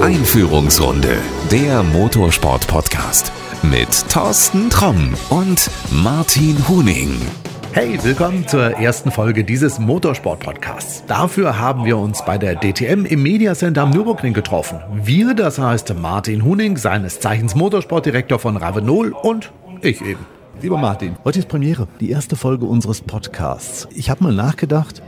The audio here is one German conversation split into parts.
Einführungsrunde, der Motorsport-Podcast mit Thorsten Tromm und Martin Huning. Hey, willkommen zur ersten Folge dieses Motorsport-Podcasts. Dafür haben wir uns bei der DTM im Media Center am Nürburgring getroffen. Wir, das heißt Martin Huning, seines Zeichens Motorsportdirektor von Ravenol und ich eben. Lieber Martin, heute ist Premiere, die erste Folge unseres Podcasts. Ich habe mal nachgedacht,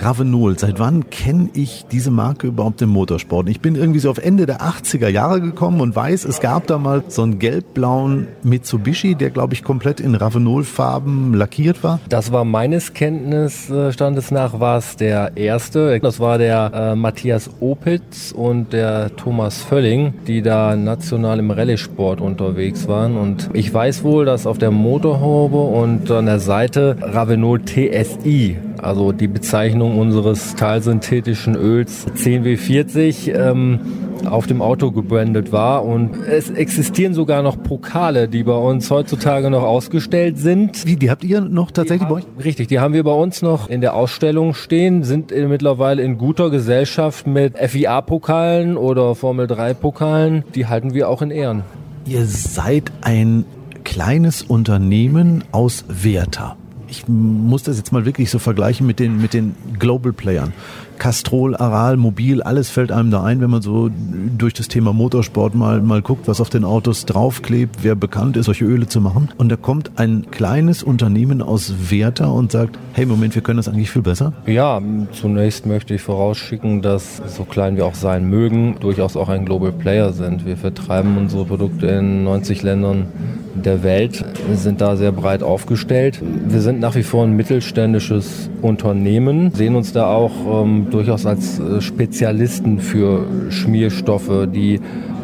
Ravenol, seit wann kenne ich diese Marke überhaupt im Motorsport? Ich bin irgendwie so auf Ende der 80er Jahre gekommen und weiß, es gab da mal so einen gelb-blauen Mitsubishi, der glaube ich komplett in Ravenol-Farben lackiert war. Das war meines Kenntnisstandes nach war es der erste. Das war der äh, Matthias Opitz und der Thomas Völling, die da national im Rallye-Sport unterwegs waren. Und ich weiß wohl, dass auf der Motorhaube und an der Seite Ravenol TSI also die Bezeichnung unseres talsynthetischen Öls 10W40 ähm, auf dem Auto gebrandet war. Und es existieren sogar noch Pokale, die bei uns heutzutage noch ausgestellt sind. Wie, die habt ihr noch tatsächlich bei euch? Richtig, die haben wir bei uns noch in der Ausstellung stehen, sind mittlerweile in guter Gesellschaft mit FIA-Pokalen oder Formel-3-Pokalen. Die halten wir auch in Ehren. Ihr seid ein kleines Unternehmen aus Werther ich muss das jetzt mal wirklich so vergleichen mit den, mit den Global Playern. Castrol, Aral, Mobil, alles fällt einem da ein, wenn man so durch das Thema Motorsport mal, mal guckt, was auf den Autos draufklebt, wer bekannt ist, solche Öle zu machen. Und da kommt ein kleines Unternehmen aus Werther und sagt, hey, Moment, wir können das eigentlich viel besser? Ja, zunächst möchte ich vorausschicken, dass so klein wir auch sein mögen, durchaus auch ein Global Player sind. Wir vertreiben unsere Produkte in 90 Ländern der Welt, sind da sehr breit aufgestellt. Wir sind nach wie vor ein mittelständisches Unternehmen, sehen uns da auch ähm, durchaus als äh, Spezialisten für Schmierstoffe, die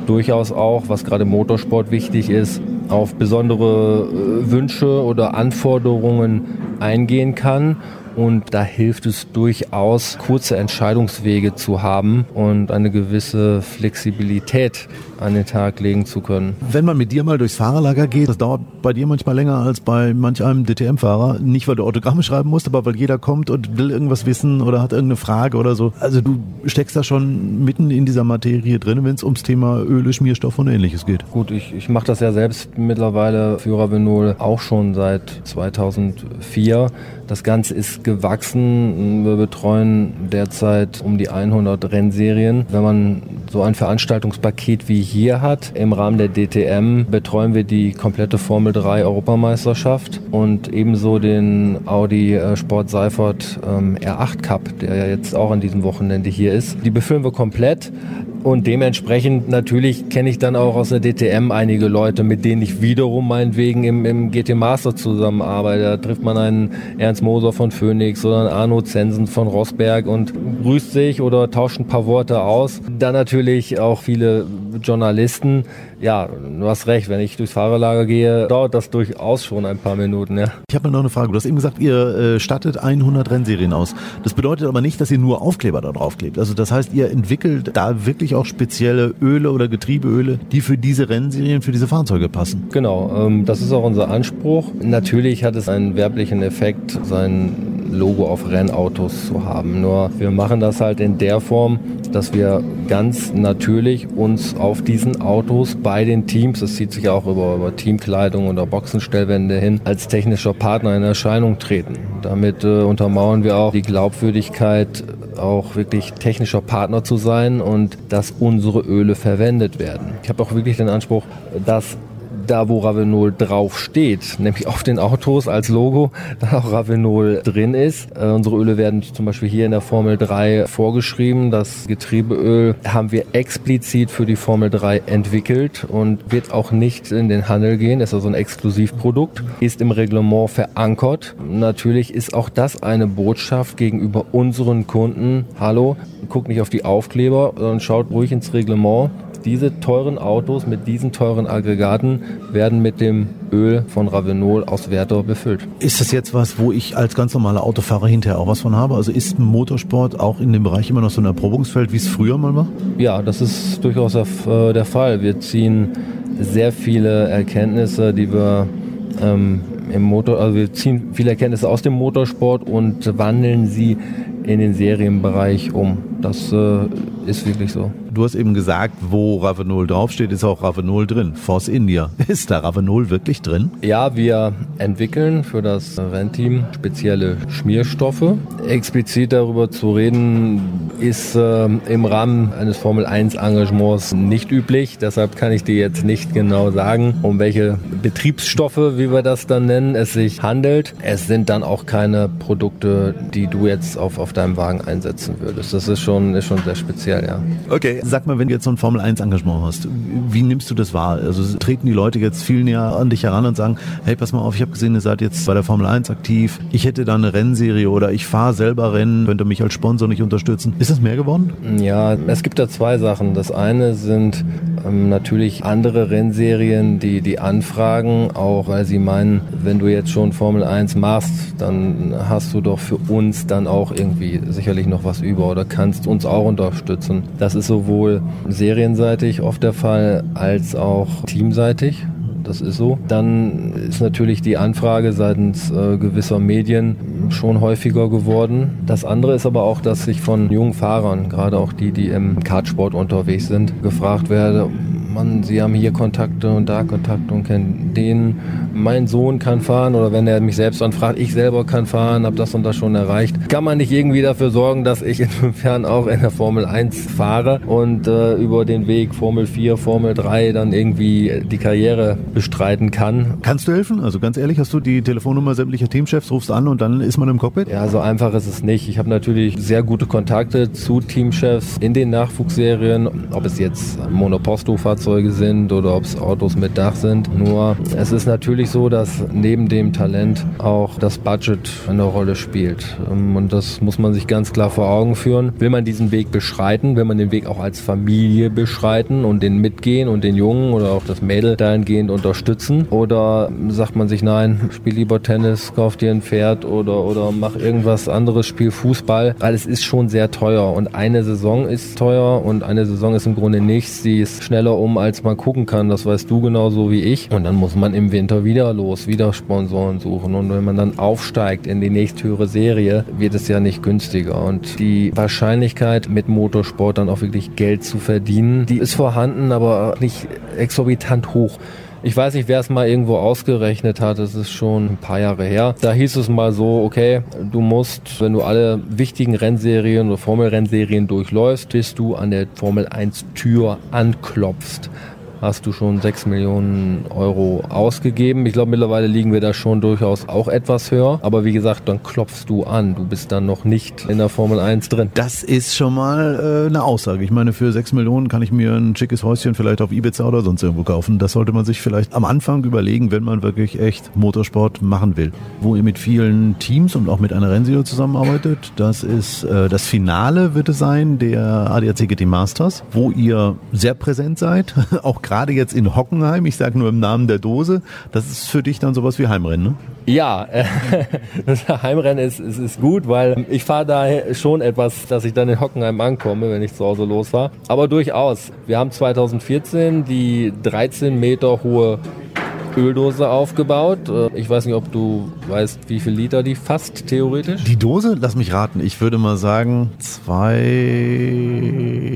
durchaus auch, was gerade im Motorsport wichtig ist, auf besondere äh, Wünsche oder Anforderungen eingehen kann. Und da hilft es durchaus, kurze Entscheidungswege zu haben und eine gewisse Flexibilität an den Tag legen zu können. Wenn man mit dir mal durchs Fahrerlager geht, das dauert bei dir manchmal länger als bei manch einem DTM-Fahrer. Nicht, weil du Autogramme schreiben musst, aber weil jeder kommt und will irgendwas wissen oder hat irgendeine Frage oder so. Also du steckst da schon mitten in dieser Materie drin, wenn es ums Thema Öle, Schmierstoff und ähnliches geht. Gut, ich, ich mache das ja selbst mittlerweile für Ravenol auch schon seit 2004. Das Ganze ist gewachsen. Wir betreuen derzeit um die 100 Rennserien. Wenn man so ein Veranstaltungspaket wie hier hat, im Rahmen der DTM betreuen wir die komplette Formel 3 Europameisterschaft und ebenso den Audi äh, Sport Seifert ähm, R8 Cup, der ja jetzt auch an diesem Wochenende hier ist. Die befüllen wir komplett. Und dementsprechend natürlich kenne ich dann auch aus der DTM einige Leute, mit denen ich wiederum meinetwegen im, im GT Master zusammenarbeite. Da trifft man einen Ernst Moser von Phoenix oder einen Arno Zensen von Rosberg und grüßt sich oder tauscht ein paar Worte aus. Dann natürlich auch viele Journalisten. Ja, du hast recht, wenn ich durchs Fahrerlager gehe, dauert das durchaus schon ein paar Minuten. Ja. Ich habe noch eine Frage. Du hast eben gesagt, ihr äh, stattet 100 Rennserien aus. Das bedeutet aber nicht, dass ihr nur Aufkleber da drauf klebt. Also das heißt, ihr entwickelt da wirklich auch spezielle Öle oder Getriebeöle, die für diese Rennserien, für diese Fahrzeuge passen. Genau, ähm, das ist auch unser Anspruch. Natürlich hat es einen werblichen Effekt, sein Logo auf Rennautos zu haben. Nur wir machen das halt in der Form, dass wir ganz natürlich uns auf diesen Autos bei den Teams, das zieht sich auch über, über Teamkleidung oder Boxenstellwände hin, als technischer Partner in Erscheinung treten. Damit äh, untermauern wir auch die Glaubwürdigkeit, auch wirklich technischer Partner zu sein und dass unsere Öle verwendet werden. Ich habe auch wirklich den Anspruch, dass da wo Ravenol drauf steht, nämlich auf den Autos als Logo, da auch Ravenol drin ist. Äh, unsere Öle werden zum Beispiel hier in der Formel 3 vorgeschrieben. Das Getriebeöl haben wir explizit für die Formel 3 entwickelt und wird auch nicht in den Handel gehen. Das ist also ein Exklusivprodukt, ist im Reglement verankert. Natürlich ist auch das eine Botschaft gegenüber unseren Kunden. Hallo, guckt nicht auf die Aufkleber, sondern schaut ruhig ins Reglement diese teuren Autos mit diesen teuren Aggregaten werden mit dem Öl von Ravenol aus Werther befüllt. Ist das jetzt was, wo ich als ganz normaler Autofahrer hinterher auch was von habe? Also ist Motorsport auch in dem Bereich immer noch so ein Erprobungsfeld, wie es früher mal war? Ja, das ist durchaus der, äh, der Fall. Wir ziehen sehr viele Erkenntnisse, die wir ähm, im Motor, also wir ziehen viele Erkenntnisse aus dem Motorsport und wandeln sie in den Serienbereich um. Das äh, ist wirklich so. Du hast eben gesagt, wo Ravenol draufsteht, ist auch Ravenol drin. Force India. Ist da Ravenol wirklich drin? Ja, wir entwickeln für das Rennteam spezielle Schmierstoffe. Explizit darüber zu reden, ist äh, im Rahmen eines Formel 1 Engagements nicht üblich. Deshalb kann ich dir jetzt nicht genau sagen, um welche Betriebsstoffe, wie wir das dann nennen, es sich handelt. Es sind dann auch keine Produkte, die du jetzt auf, auf deinem Wagen einsetzen würdest. Das ist schon, ist schon sehr speziell, ja. Okay. Sag mal, wenn du jetzt so ein Formel 1 Engagement hast, wie nimmst du das wahr? Also treten die Leute jetzt viel näher an dich heran und sagen, hey, pass mal auf, ich habe gesehen, ihr seid jetzt bei der Formel 1 aktiv. Ich hätte da eine Rennserie oder ich fahre selber Rennen, könnt ihr mich als Sponsor nicht unterstützen. Ist das mehr geworden? Ja, es gibt da zwei Sachen. Das eine sind ähm, natürlich andere Rennserien, die die anfragen, auch weil sie meinen, wenn du jetzt schon Formel 1 machst, dann hast du doch für uns dann auch irgendwie sicherlich noch was über oder kannst uns auch unterstützen. Das ist sowohl serienseitig oft der Fall als auch teamseitig. Das ist so. Dann ist natürlich die Anfrage seitens äh, gewisser Medien schon häufiger geworden. Das andere ist aber auch, dass ich von jungen Fahrern, gerade auch die, die im Kartsport unterwegs sind, gefragt werde, Mann, Sie haben hier Kontakte und da Kontakte und kennen den. Mein Sohn kann fahren oder wenn er mich selbst anfragt, ich selber kann fahren, habe das und das schon erreicht. Kann man nicht irgendwie dafür sorgen, dass ich in fünf Jahren auch in der Formel 1 fahre und äh, über den Weg Formel 4, Formel 3 dann irgendwie die Karriere bestreiten kann. Kannst du helfen? Also ganz ehrlich, hast du die Telefonnummer sämtlicher Teamchefs, rufst an und dann ist man im Cockpit? Ja, so einfach ist es nicht. Ich habe natürlich sehr gute Kontakte zu Teamchefs in den Nachwuchsserien, ob es jetzt Monoposto-Fahrzeuge sind oder ob es Autos mit Dach sind. Nur es ist natürlich so, dass neben dem Talent auch das Budget eine Rolle spielt. Ähm, und das muss man sich ganz klar vor Augen führen. Will man diesen Weg beschreiten, will man den Weg auch als Familie beschreiten und den mitgehen und den Jungen oder auch das Mädel dahingehend unterstützen? Oder sagt man sich, nein, spiel lieber Tennis, kauf dir ein Pferd oder, oder mach irgendwas anderes, spiel Fußball, weil es ist schon sehr teuer und eine Saison ist teuer und eine Saison ist im Grunde nichts. Sie ist schneller um, als man gucken kann. Das weißt du genauso wie ich. Und dann muss man im Winter wieder los, wieder Sponsoren suchen. Und wenn man dann aufsteigt in die nächsthöhere Serie, wird es ja nicht günstiger. Und die Wahrscheinlichkeit, mit Motorsport dann auch wirklich Geld zu verdienen, die ist vorhanden, aber nicht exorbitant hoch. Ich weiß nicht, wer es mal irgendwo ausgerechnet hat, es ist schon ein paar Jahre her. Da hieß es mal so, okay, du musst, wenn du alle wichtigen Rennserien oder Formel-Rennserien durchläufst, bis du an der Formel 1 Tür anklopfst hast du schon 6 Millionen Euro ausgegeben. Ich glaube, mittlerweile liegen wir da schon durchaus auch etwas höher. Aber wie gesagt, dann klopfst du an. Du bist dann noch nicht in der Formel 1 drin. Das ist schon mal äh, eine Aussage. Ich meine, für 6 Millionen kann ich mir ein schickes Häuschen vielleicht auf Ibiza oder sonst irgendwo kaufen. Das sollte man sich vielleicht am Anfang überlegen, wenn man wirklich echt Motorsport machen will. Wo ihr mit vielen Teams und auch mit einer Rennserie zusammenarbeitet. Das ist äh, das Finale wird es sein der ADAC GT Masters, wo ihr sehr präsent seid, auch gerade gerade jetzt in Hockenheim, ich sage nur im Namen der Dose, das ist für dich dann sowas wie Heimrennen, ne? Ja, äh, das Heimrennen ist, ist, ist gut, weil ich fahre da schon etwas, dass ich dann in Hockenheim ankomme, wenn ich zu Hause losfahre. Aber durchaus. Wir haben 2014 die 13 Meter hohe Öldose aufgebaut. Äh, ich weiß nicht, ob du weißt, wie viel Liter die fasst, theoretisch. Die Dose? Lass mich raten. Ich würde mal sagen, zwei,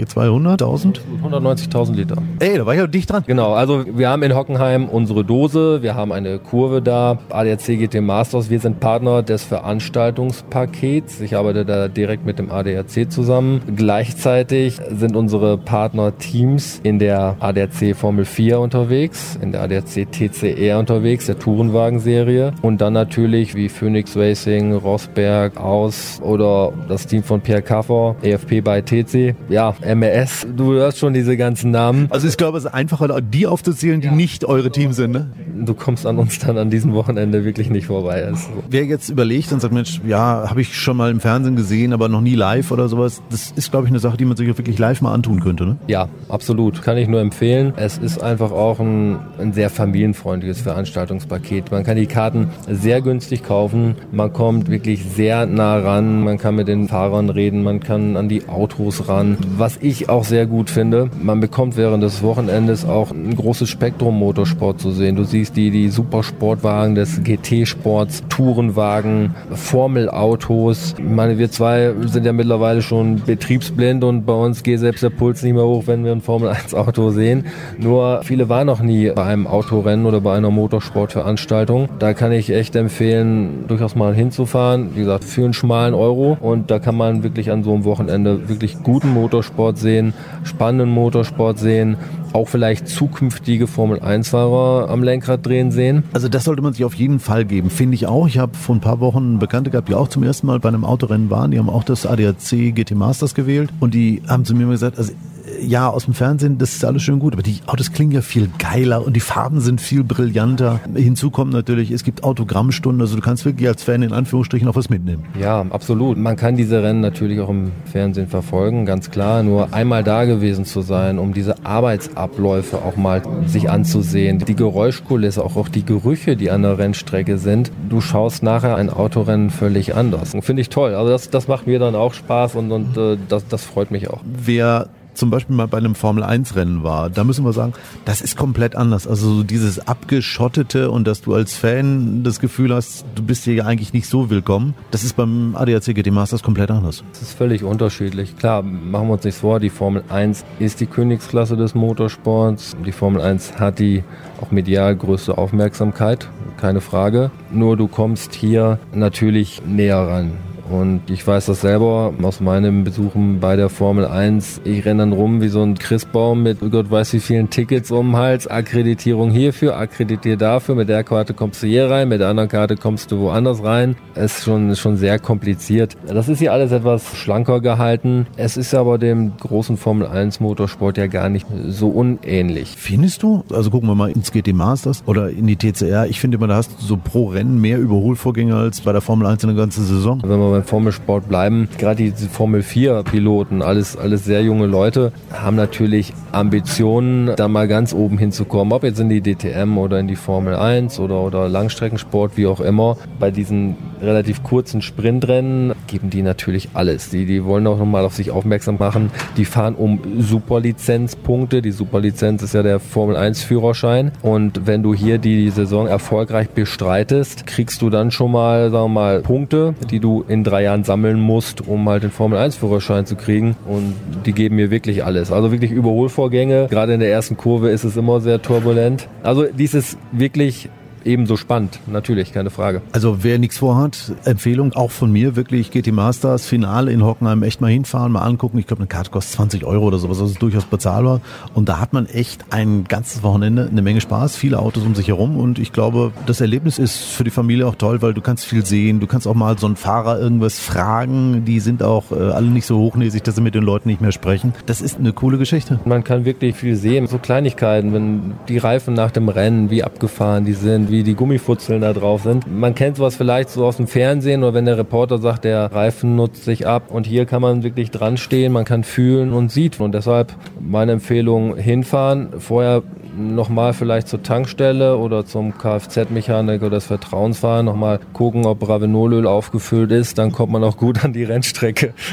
200.000? 190.000 Liter. Ey, da war ich ja dicht dran. Genau, also wir haben in Hockenheim unsere Dose, wir haben eine Kurve da, ADAC GT Masters, wir sind Partner des Veranstaltungspakets. Ich arbeite da direkt mit dem ADAC zusammen. Gleichzeitig sind unsere Partnerteams in der ADAC Formel 4 unterwegs, in der ADAC TC eher unterwegs, der Tourenwagen-Serie. Und dann natürlich wie Phoenix Racing, Rosberg, Aus oder das Team von Pierre Kaffer, EFP bei TC. Ja, MES, du hörst schon diese ganzen Namen. Also ich glaube, es ist einfacher, die aufzuzählen, die ja. nicht eure Teams sind, ne? Du kommst an uns dann an diesem Wochenende wirklich nicht vorbei. Also. Wer jetzt überlegt und sagt, Mensch, ja, habe ich schon mal im Fernsehen gesehen, aber noch nie live oder sowas, das ist, glaube ich, eine Sache, die man sich wirklich live mal antun könnte, ne? Ja, absolut. Kann ich nur empfehlen. Es ist einfach auch ein, ein sehr familienfreundliches familienfreundliches Veranstaltungspaket. Man kann die Karten sehr günstig kaufen. Man kommt wirklich sehr nah ran. Man kann mit den Fahrern reden. Man kann an die Autos ran. Was ich auch sehr gut finde, man bekommt während des Wochenendes auch ein großes Spektrum Motorsport zu sehen. Du siehst die, die Supersportwagen des GT-Sports, Tourenwagen, Formelautos. Ich meine, wir zwei sind ja mittlerweile schon betriebsblind und bei uns geht selbst der Puls nicht mehr hoch, wenn wir ein Formel-1-Auto sehen. Nur viele waren noch nie bei einem Autorennen oder bei einer Motorsportveranstaltung. Da kann ich echt empfehlen, durchaus mal hinzufahren. Wie gesagt, für einen schmalen Euro. Und da kann man wirklich an so einem Wochenende wirklich guten Motorsport sehen, spannenden Motorsport sehen, auch vielleicht zukünftige Formel-1-Fahrer am Lenkrad drehen sehen. Also das sollte man sich auf jeden Fall geben, finde ich auch. Ich habe vor ein paar Wochen Bekannte gehabt, die auch zum ersten Mal bei einem Autorennen waren. Die haben auch das ADAC GT Masters gewählt und die haben zu mir gesagt, also ja, aus dem Fernsehen, das ist alles schön gut, aber die Autos klingen ja viel geiler und die Farben sind viel brillanter. Hinzu kommt natürlich, es gibt Autogrammstunden, also du kannst wirklich als Fan in Anführungsstrichen auch was mitnehmen. Ja, absolut. Man kann diese Rennen natürlich auch im Fernsehen verfolgen, ganz klar. Nur einmal da gewesen zu sein, um diese Arbeitsabläufe auch mal sich anzusehen, die Geräuschkulisse, auch, auch die Gerüche, die an der Rennstrecke sind. Du schaust nachher ein Autorennen völlig anders. Finde ich toll. Also das, das macht mir dann auch Spaß und, und äh, das, das freut mich auch. Wer zum Beispiel mal bei einem Formel-1-Rennen war, da müssen wir sagen, das ist komplett anders. Also dieses abgeschottete und dass du als Fan das Gefühl hast, du bist hier ja eigentlich nicht so willkommen, das ist beim ADAC GT Masters komplett anders. Das ist völlig unterschiedlich. Klar, machen wir uns nichts vor, die Formel 1 ist die Königsklasse des Motorsports. Die Formel 1 hat die auch medial größte Aufmerksamkeit, keine Frage. Nur du kommst hier natürlich näher ran. Und ich weiß das selber aus meinen Besuchen bei der Formel 1. Ich renne dann rum wie so ein Christbaum mit Gott weiß wie vielen Tickets um den Hals. Akkreditierung hierfür, akkreditier dafür. Mit der Karte kommst du hier rein, mit der anderen Karte kommst du woanders rein. Es ist schon, schon sehr kompliziert. Das ist hier alles etwas schlanker gehalten. Es ist aber dem großen Formel 1 Motorsport ja gar nicht so unähnlich. Findest du? Also gucken wir mal ins GT Masters oder in die TCR. Ich finde immer, da hast du so pro Rennen mehr Überholvorgänge als bei der Formel 1 in der ganzen Saison. Wenn man beim Formelsport bleiben, gerade diese Formel 4 Piloten, alles, alles sehr junge Leute, haben natürlich Ambitionen, da mal ganz oben hinzukommen, ob jetzt in die DTM oder in die Formel 1 oder, oder Langstreckensport, wie auch immer. Bei diesen relativ kurzen Sprintrennen geben die natürlich alles. Die, die wollen auch nochmal auf sich aufmerksam machen. Die fahren um Superlizenzpunkte. Die Superlizenz ist ja der Formel 1 Führerschein. Und wenn du hier die Saison erfolgreich bestreitest, kriegst du dann schon mal, sagen wir mal, Punkte, die du in drei Jahren sammeln musst, um halt den Formel 1 Führerschein zu kriegen. Und die geben mir wirklich alles. Also wirklich Überholvorgänge. Gerade in der ersten Kurve ist es immer sehr turbulent. Also dies ist wirklich ebenso spannend, natürlich, keine Frage. Also wer nichts vorhat, Empfehlung auch von mir, wirklich GT Masters, Finale in Hockenheim, echt mal hinfahren, mal angucken. Ich glaube, eine Karte kostet 20 Euro oder sowas, das ist durchaus bezahlbar. Und da hat man echt ein ganzes Wochenende eine Menge Spaß, viele Autos um sich herum und ich glaube, das Erlebnis ist für die Familie auch toll, weil du kannst viel sehen, du kannst auch mal so einen Fahrer irgendwas fragen, die sind auch äh, alle nicht so hochnäsig, dass sie mit den Leuten nicht mehr sprechen. Das ist eine coole Geschichte. Man kann wirklich viel sehen, so Kleinigkeiten, wenn die Reifen nach dem Rennen, wie abgefahren die sind, wie die Gummifutzeln da drauf sind. Man kennt sowas vielleicht so aus dem Fernsehen oder wenn der Reporter sagt, der Reifen nutzt sich ab und hier kann man wirklich dran stehen, man kann fühlen und sieht und deshalb meine Empfehlung hinfahren, vorher nochmal vielleicht zur Tankstelle oder zum Kfz-Mechaniker des Vertrauens fahren, nochmal gucken, ob Ravenolöl aufgefüllt ist, dann kommt man auch gut an die Rennstrecke.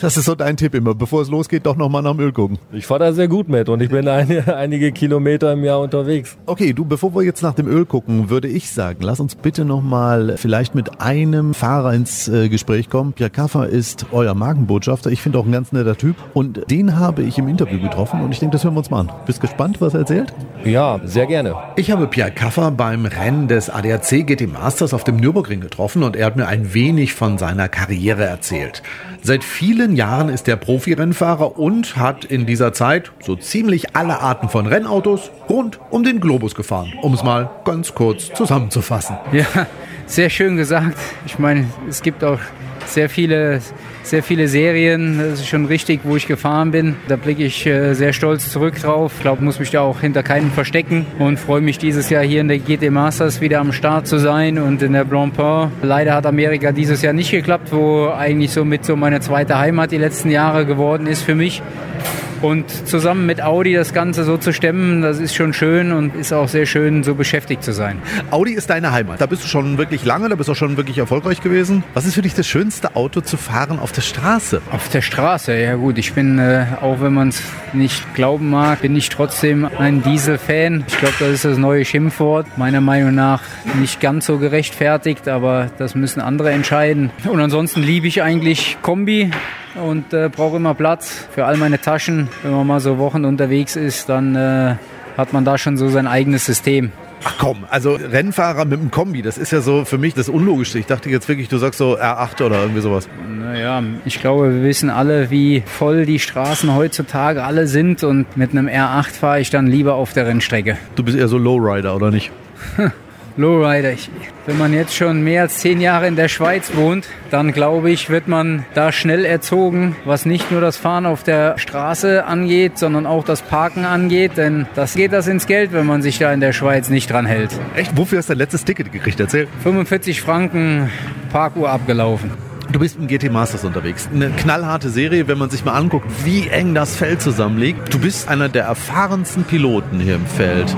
Das ist so dein Tipp immer, bevor es losgeht, doch nochmal nach dem Öl gucken. Ich fahre da sehr gut mit und ich bin ein, einige Kilometer im Jahr unterwegs. Okay, du, bevor wir jetzt nach dem Öl gucken, würde ich sagen, lass uns bitte nochmal vielleicht mit einem Fahrer ins äh, Gespräch kommen. Pierre Kaffer ist euer Markenbotschafter. Ich finde auch ein ganz netter Typ und den habe ich im Interview getroffen und ich denke, das hören wir uns mal an. Bist gespannt, was er erzählt? Ja, sehr gerne. Ich habe Pierre Kaffer beim Rennen des ADAC GT Masters auf dem Nürburgring getroffen und er hat mir ein wenig von seiner Karriere erzählt. Seit vielen Jahren ist er Profi-Rennfahrer und hat in dieser Zeit so ziemlich alle Arten von Rennautos rund um den Globus gefahren, um es mal ganz kurz zusammenzufassen. Ja, sehr schön gesagt. Ich meine, es gibt auch sehr viele, sehr viele Serien. Das ist schon richtig, wo ich gefahren bin. Da blicke ich äh, sehr stolz zurück drauf. Ich glaube, muss mich da auch hinter keinem verstecken und freue mich dieses Jahr hier in der GT Masters wieder am Start zu sein und in der Blancpain. Leider hat Amerika dieses Jahr nicht geklappt, wo eigentlich so mit so meine zweite Heimat die letzten Jahre geworden ist für mich. Und zusammen mit Audi das Ganze so zu stemmen, das ist schon schön und ist auch sehr schön, so beschäftigt zu sein. Audi ist deine Heimat. Da bist du schon wirklich lange, da bist du auch schon wirklich erfolgreich gewesen. Was ist für dich das schönste Auto zu fahren auf der Straße? Auf der Straße, ja gut. Ich bin, äh, auch wenn man es nicht glauben mag, bin ich trotzdem ein Diesel-Fan. Ich glaube, das ist das neue Schimpfwort. Meiner Meinung nach nicht ganz so gerechtfertigt, aber das müssen andere entscheiden. Und ansonsten liebe ich eigentlich Kombi und äh, brauche immer Platz für all meine Taschen. Wenn man mal so Wochen unterwegs ist, dann äh, hat man da schon so sein eigenes System. Ach komm, also Rennfahrer mit einem Kombi, das ist ja so für mich das Unlogischste. Ich dachte jetzt wirklich, du sagst so R8 oder irgendwie sowas. Naja, ich glaube, wir wissen alle, wie voll die Straßen heutzutage alle sind und mit einem R8 fahre ich dann lieber auf der Rennstrecke. Du bist eher so Lowrider, oder nicht? Lowrider. Ich, wenn man jetzt schon mehr als zehn Jahre in der Schweiz wohnt, dann glaube ich, wird man da schnell erzogen, was nicht nur das Fahren auf der Straße angeht, sondern auch das Parken angeht. Denn das geht das ins Geld, wenn man sich da in der Schweiz nicht dran hält. Echt? Wofür hast du dein letztes Ticket gekriegt? Erzähl. 45 Franken Parkuhr abgelaufen. Du bist im GT Masters unterwegs. Eine knallharte Serie, wenn man sich mal anguckt, wie eng das Feld zusammenliegt. Du bist einer der erfahrensten Piloten hier im Feld.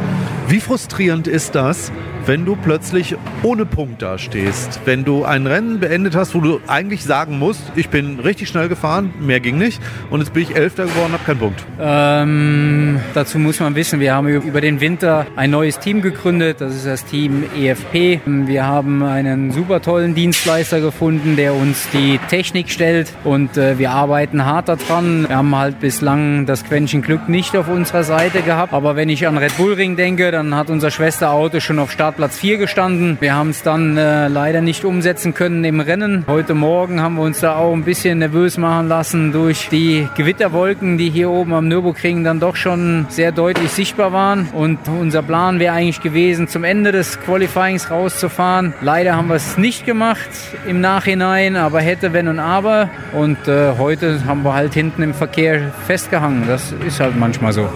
Wie frustrierend ist das, wenn du plötzlich ohne Punkt dastehst. Wenn du ein Rennen beendet hast, wo du eigentlich sagen musst, ich bin richtig schnell gefahren, mehr ging nicht und jetzt bin ich Elfter geworden, habe keinen Punkt. Ähm, dazu muss man wissen, wir haben über den Winter ein neues Team gegründet, das ist das Team EFP. Wir haben einen super tollen Dienstleister gefunden, der uns die Technik stellt und äh, wir arbeiten hart daran. Wir haben halt bislang das Quäntchen Glück nicht auf unserer Seite gehabt, aber wenn ich an Red Bull Ring denke, dann hat unser Schwesterauto schon auf Start Platz 4 gestanden. Wir haben es dann äh, leider nicht umsetzen können im Rennen. Heute Morgen haben wir uns da auch ein bisschen nervös machen lassen durch die Gewitterwolken, die hier oben am Nürburgring dann doch schon sehr deutlich sichtbar waren. Und unser Plan wäre eigentlich gewesen, zum Ende des Qualifyings rauszufahren. Leider haben wir es nicht gemacht im Nachhinein, aber hätte, wenn und aber. Und äh, heute haben wir halt hinten im Verkehr festgehangen. Das ist halt manchmal so.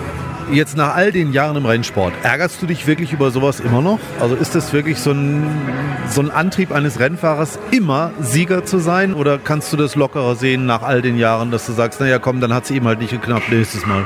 Jetzt nach all den Jahren im Rennsport, ärgerst du dich wirklich über sowas immer noch? Also ist das wirklich so ein, so ein Antrieb eines Rennfahrers, immer Sieger zu sein? Oder kannst du das lockerer sehen nach all den Jahren, dass du sagst, naja komm, dann hat es eben halt nicht geklappt nächstes Mal?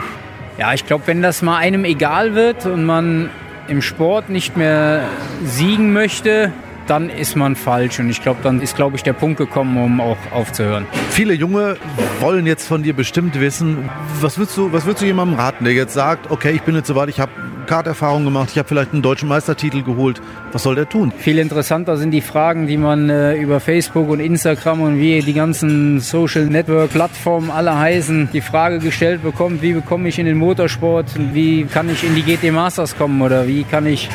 Ja, ich glaube, wenn das mal einem egal wird und man im Sport nicht mehr siegen möchte, dann ist man falsch. Und ich glaube, dann ist, glaube ich, der Punkt gekommen, um auch aufzuhören. Viele Junge wollen jetzt von dir bestimmt wissen, was würdest du, was würdest du jemandem raten, der jetzt sagt, okay, ich bin jetzt soweit, ich habe Karterfahrung gemacht, ich habe vielleicht einen deutschen Meistertitel geholt. Was soll der tun? Viel interessanter sind die Fragen, die man äh, über Facebook und Instagram und wie die ganzen Social Network Plattformen alle heißen, die Frage gestellt bekommt, wie bekomme ich in den Motorsport, wie kann ich in die GT Masters kommen oder wie kann ich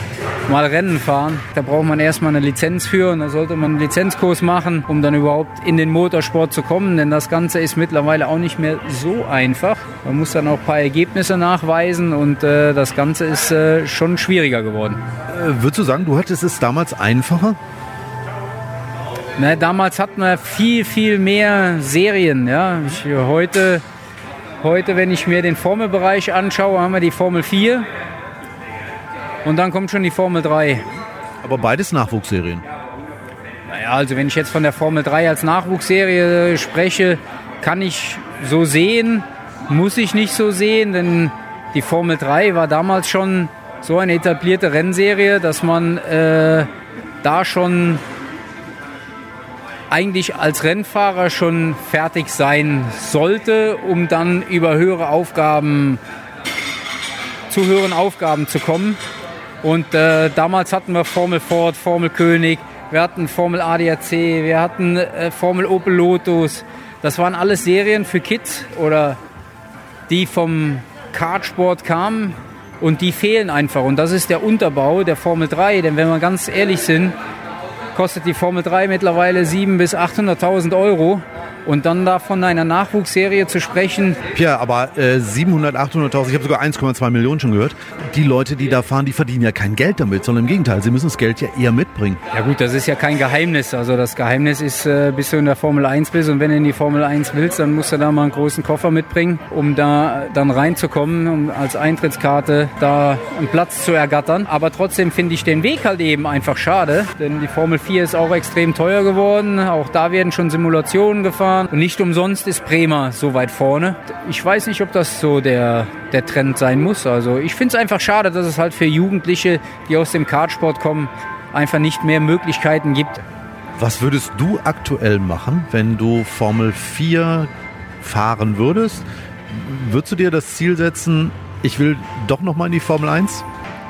mal Rennen fahren. Da braucht man erstmal eine Lizenz für und da sollte man einen Lizenzkurs machen, um dann überhaupt in den Motorsport zu kommen, denn das Ganze ist mittlerweile auch nicht mehr so einfach. Man muss dann auch ein paar Ergebnisse nachweisen und äh, das Ganze ist äh, schon schwieriger geworden. Äh, würdest du sagen, du hattest es damals einfacher? Na, damals hatten wir viel, viel mehr Serien. Ja. Ich, heute, heute, wenn ich mir den Formelbereich anschaue, haben wir die Formel 4 und dann kommt schon die Formel 3. Aber beides Nachwuchsserien. Naja, also wenn ich jetzt von der Formel 3 als Nachwuchsserie spreche, kann ich so sehen, muss ich nicht so sehen, denn die Formel 3 war damals schon so eine etablierte Rennserie, dass man äh, da schon eigentlich als Rennfahrer schon fertig sein sollte, um dann über höhere Aufgaben zu höheren Aufgaben zu kommen. Und äh, damals hatten wir Formel Ford, Formel König, wir hatten Formel ADAC, wir hatten äh, Formel Opel Lotus. Das waren alles Serien für Kids oder die vom Kartsport kamen und die fehlen einfach. Und das ist der Unterbau der Formel 3, denn wenn wir ganz ehrlich sind, kostet die Formel 3 mittlerweile 700.000 bis 800.000 Euro. Und dann da von einer Nachwuchsserie zu sprechen. Ja, aber äh, 700, 800.000, ich habe sogar 1,2 Millionen schon gehört. Die Leute, die da fahren, die verdienen ja kein Geld damit, sondern im Gegenteil, sie müssen das Geld ja eher mitbringen. Ja gut, das ist ja kein Geheimnis. Also das Geheimnis ist, äh, bis du in der Formel 1 bist und wenn du in die Formel 1 willst, dann musst du da mal einen großen Koffer mitbringen, um da dann reinzukommen, um als Eintrittskarte da einen Platz zu ergattern. Aber trotzdem finde ich den Weg halt eben einfach schade, denn die Formel 4 ist auch extrem teuer geworden. Auch da werden schon Simulationen gefahren fahren. Und nicht umsonst ist Bremer so weit vorne. Ich weiß nicht, ob das so der, der Trend sein muss. Also ich finde es einfach schade, dass es halt für Jugendliche, die aus dem Kartsport kommen, einfach nicht mehr Möglichkeiten gibt. Was würdest du aktuell machen, wenn du Formel 4 fahren würdest? Würdest du dir das Ziel setzen, ich will doch noch mal in die Formel 1?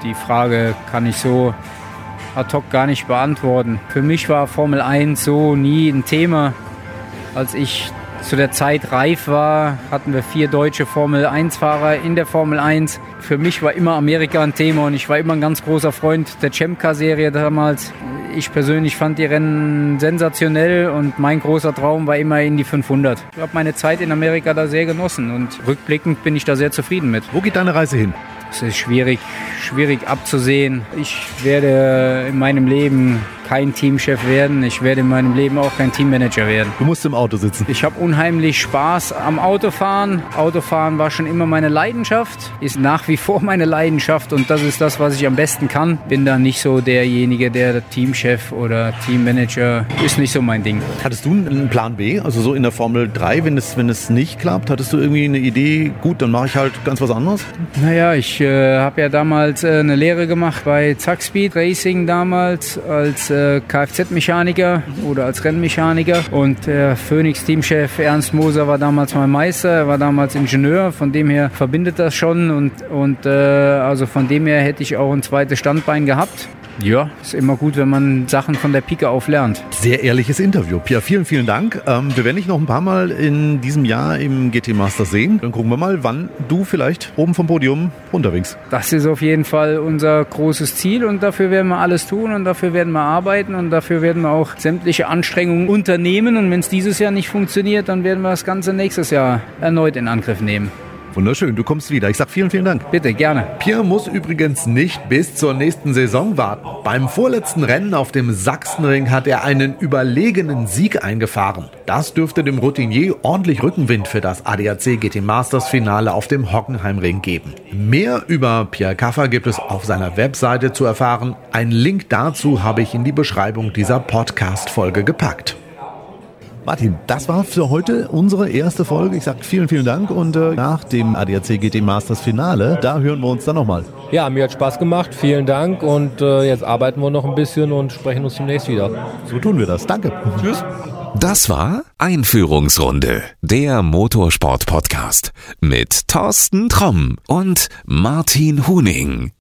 Die Frage kann ich so ad hoc gar nicht beantworten. Für mich war Formel 1 so nie ein Thema. Als ich zu der Zeit reif war, hatten wir vier deutsche Formel 1-Fahrer in der Formel 1. Für mich war immer Amerika ein Thema und ich war immer ein ganz großer Freund der Chemka-Serie damals. Ich persönlich fand die Rennen sensationell und mein großer Traum war immer in die 500. Ich habe meine Zeit in Amerika da sehr genossen und rückblickend bin ich da sehr zufrieden mit. Wo geht deine Reise hin? Es ist schwierig, schwierig abzusehen. Ich werde in meinem Leben kein Teamchef werden. Ich werde in meinem Leben auch kein Teammanager werden. Du musst im Auto sitzen. Ich habe unheimlich Spaß am Autofahren. Autofahren war schon immer meine Leidenschaft, ist nach wie vor meine Leidenschaft und das ist das, was ich am besten kann. Bin da nicht so derjenige, der Teamchef oder Teammanager ist nicht so mein Ding. Hattest du einen Plan B? Also so in der Formel 3, wenn es, wenn es nicht klappt, hattest du irgendwie eine Idee, gut, dann mache ich halt ganz was anderes? Naja, ich äh, habe ja damals äh, eine Lehre gemacht bei Zack Speed Racing damals als äh, Kfz-Mechaniker oder als Rennmechaniker. Und der Phoenix-Teamchef Ernst Moser war damals mein Meister, er war damals Ingenieur. Von dem her verbindet das schon. Und, und äh, also von dem her hätte ich auch ein zweites Standbein gehabt. Ja, ist immer gut, wenn man Sachen von der Pike auf lernt. Sehr ehrliches Interview. Pia, vielen, vielen Dank. Ähm, wir werden dich noch ein paar Mal in diesem Jahr im GT Master sehen. Dann gucken wir mal, wann du vielleicht oben vom Podium runterwinkst. Das ist auf jeden Fall unser großes Ziel und dafür werden wir alles tun und dafür werden wir arbeiten und dafür werden wir auch sämtliche Anstrengungen unternehmen. Und wenn es dieses Jahr nicht funktioniert, dann werden wir das Ganze nächstes Jahr erneut in Angriff nehmen. Wunderschön, du kommst wieder. Ich sag vielen, vielen Dank. Bitte, gerne. Pierre muss übrigens nicht bis zur nächsten Saison warten. Beim vorletzten Rennen auf dem Sachsenring hat er einen überlegenen Sieg eingefahren. Das dürfte dem Routinier ordentlich Rückenwind für das ADAC GT Masters Finale auf dem Hockenheimring geben. Mehr über Pierre Kaffer gibt es auf seiner Webseite zu erfahren. Einen Link dazu habe ich in die Beschreibung dieser Podcast-Folge gepackt. Martin, das war für heute unsere erste Folge. Ich sage vielen, vielen Dank und äh, nach dem ADAC GT Masters Finale, da hören wir uns dann nochmal. Ja, mir hat Spaß gemacht. Vielen Dank und äh, jetzt arbeiten wir noch ein bisschen und sprechen uns demnächst wieder. So tun wir das. Danke. Tschüss. Das war Einführungsrunde, der Motorsport-Podcast mit Thorsten Tromm und Martin Huning.